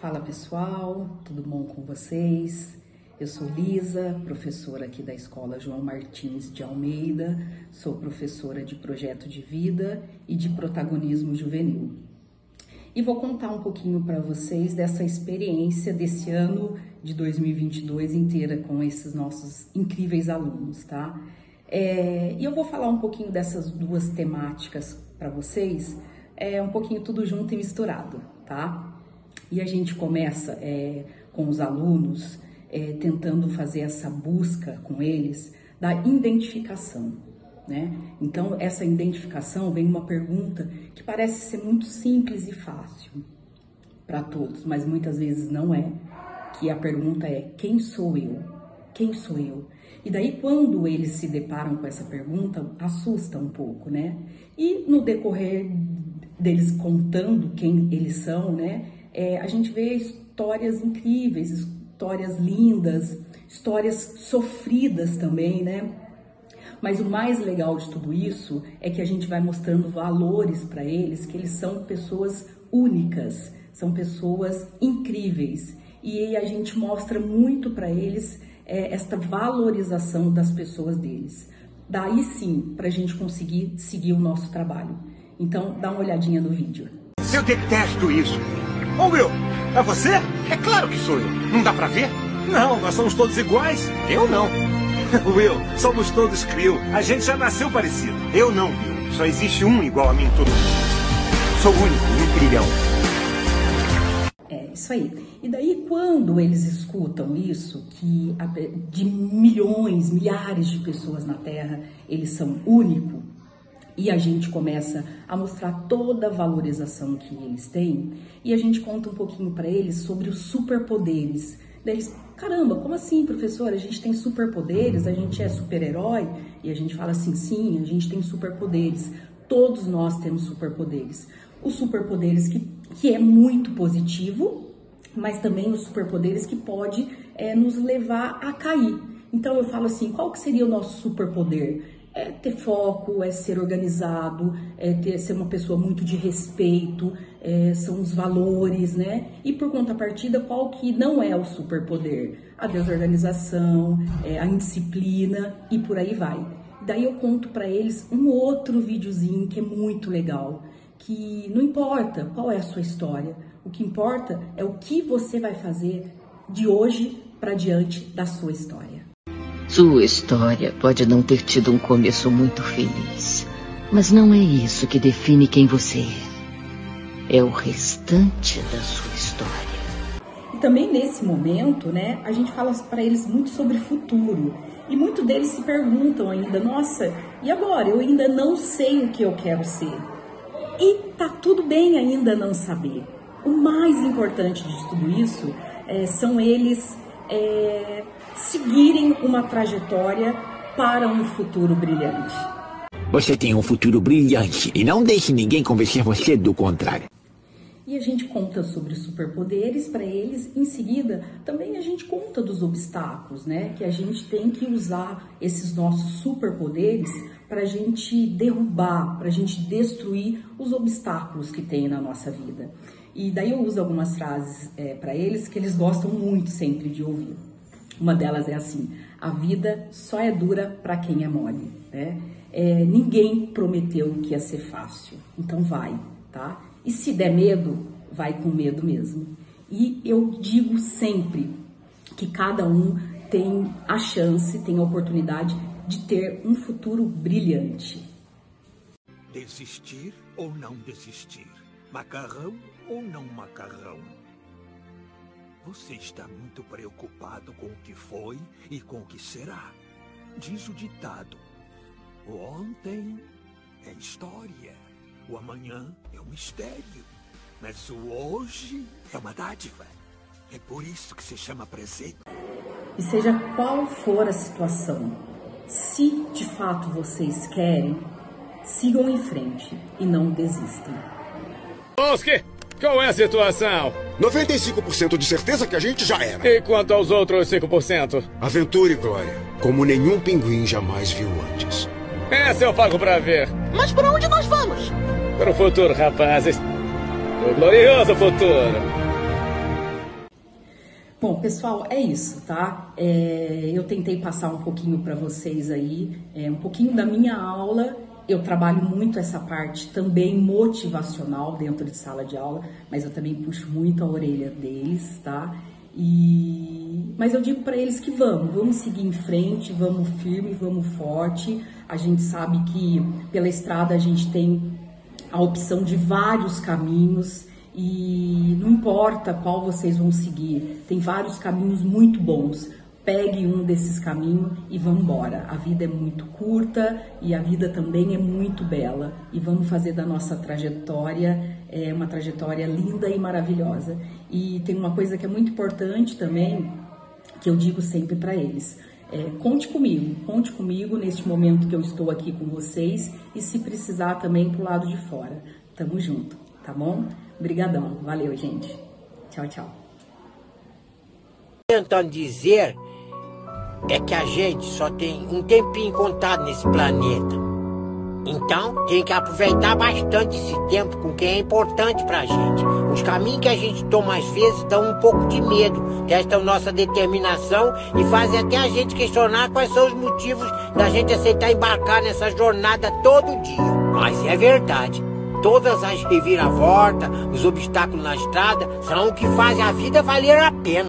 Fala pessoal, tudo bom com vocês? Eu sou Lisa, professora aqui da Escola João Martins de Almeida, sou professora de projeto de vida e de protagonismo juvenil. E vou contar um pouquinho para vocês dessa experiência desse ano de 2022 inteira com esses nossos incríveis alunos, tá? É, e eu vou falar um pouquinho dessas duas temáticas para vocês, é um pouquinho tudo junto e misturado, tá? E a gente começa é, com os alunos é, tentando fazer essa busca com eles da identificação, né? Então, essa identificação vem uma pergunta que parece ser muito simples e fácil para todos, mas muitas vezes não é. Que a pergunta é: quem sou eu? Quem sou eu? E daí, quando eles se deparam com essa pergunta, assusta um pouco, né? E no decorrer deles contando quem eles são, né? É, a gente vê histórias incríveis, histórias lindas, histórias sofridas também, né? Mas o mais legal de tudo isso é que a gente vai mostrando valores para eles, que eles são pessoas únicas, são pessoas incríveis. E a gente mostra muito para eles é, esta valorização das pessoas deles. Daí sim, para a gente conseguir seguir o nosso trabalho. Então, dá uma olhadinha no vídeo. Eu detesto isso. Ô Will, é você? É claro que sou eu. Não dá pra ver? Não, nós somos todos iguais. Eu não. Will, somos todos Crew. A gente já nasceu parecido. Eu não, Will. Só existe um igual a mim todo mundo. Sou único, um trilhão. É, isso aí. E daí, quando eles escutam isso, que de milhões, milhares de pessoas na Terra, eles são únicos, e a gente começa a mostrar toda a valorização que eles têm e a gente conta um pouquinho para eles sobre os superpoderes. Eles, caramba, como assim, professor? A gente tem superpoderes, a gente é super-herói? E a gente fala assim, sim, a gente tem superpoderes. Todos nós temos superpoderes. Os superpoderes que, que é muito positivo, mas também os superpoderes que pode é, nos levar a cair. Então eu falo assim, qual que seria o nosso superpoder? É ter foco, é ser organizado, é ter, ser uma pessoa muito de respeito, é, são os valores, né? E por contrapartida, qual que não é o superpoder? A desorganização, é, a indisciplina e por aí vai. Daí eu conto para eles um outro videozinho que é muito legal, que não importa qual é a sua história, o que importa é o que você vai fazer de hoje para diante da sua história. Sua história pode não ter tido um começo muito feliz, mas não é isso que define quem você é. É o restante da sua história. E também nesse momento, né, a gente fala para eles muito sobre futuro. E muitos deles se perguntam ainda: nossa, e agora? Eu ainda não sei o que eu quero ser. E tá tudo bem ainda não saber. O mais importante de tudo isso é, são eles é, seguirem uma trajetória para um futuro brilhante. Você tem um futuro brilhante e não deixe ninguém convencer você do contrário. E a gente conta sobre superpoderes para eles. Em seguida, também a gente conta dos obstáculos, né? Que a gente tem que usar esses nossos superpoderes para a gente derrubar, para a gente destruir os obstáculos que tem na nossa vida. E daí eu uso algumas frases é, para eles que eles gostam muito sempre de ouvir. Uma delas é assim: a vida só é dura para quem é mole, né? É, ninguém prometeu que ia ser fácil, então vai, tá? E se der medo, vai com medo mesmo. E eu digo sempre que cada um tem a chance, tem a oportunidade de ter um futuro brilhante. Desistir ou não desistir? Macarrão ou não macarrão? Você está muito preocupado com o que foi e com o que será. Diz o ditado: o ontem é história, o amanhã é um mistério, mas o hoje é uma dádiva. É por isso que se chama presente. E seja qual for a situação, se de fato vocês querem, sigam em frente e não desistam. Oski, qual é a situação? 95% de certeza que a gente já era. E quanto aos outros 5%? Aventura e glória, como nenhum pinguim jamais viu antes. Essa eu pago pra ver. Mas para onde nós vamos? Para o futuro, rapazes. O glorioso futuro. Bom, pessoal, é isso, tá? É, eu tentei passar um pouquinho para vocês aí, é, um pouquinho da minha aula. Eu trabalho muito essa parte também motivacional dentro de sala de aula, mas eu também puxo muito a orelha deles, tá? E mas eu digo para eles que vamos, vamos seguir em frente, vamos firme, vamos forte. A gente sabe que pela estrada a gente tem a opção de vários caminhos e não importa qual vocês vão seguir, tem vários caminhos muito bons. Pegue um desses caminhos e vamos embora. A vida é muito curta e a vida também é muito bela e vamos fazer da nossa trajetória é, uma trajetória linda e maravilhosa. E tem uma coisa que é muito importante também que eu digo sempre para eles. É, conte comigo, conte comigo neste momento que eu estou aqui com vocês e se precisar também pro lado de fora. Tamo junto, tá bom? Obrigadão, valeu gente. Tchau, tchau. Tentando dizer é que a gente só tem um tempinho contado nesse planeta. Então tem que aproveitar bastante esse tempo com quem é importante pra gente. Os caminhos que a gente toma às vezes dão um pouco de medo, testam nossa determinação e fazem até a gente questionar quais são os motivos da gente aceitar embarcar nessa jornada todo dia. Mas é verdade. Todas as reviravoltas, os obstáculos na estrada são o que fazem a vida valer a pena.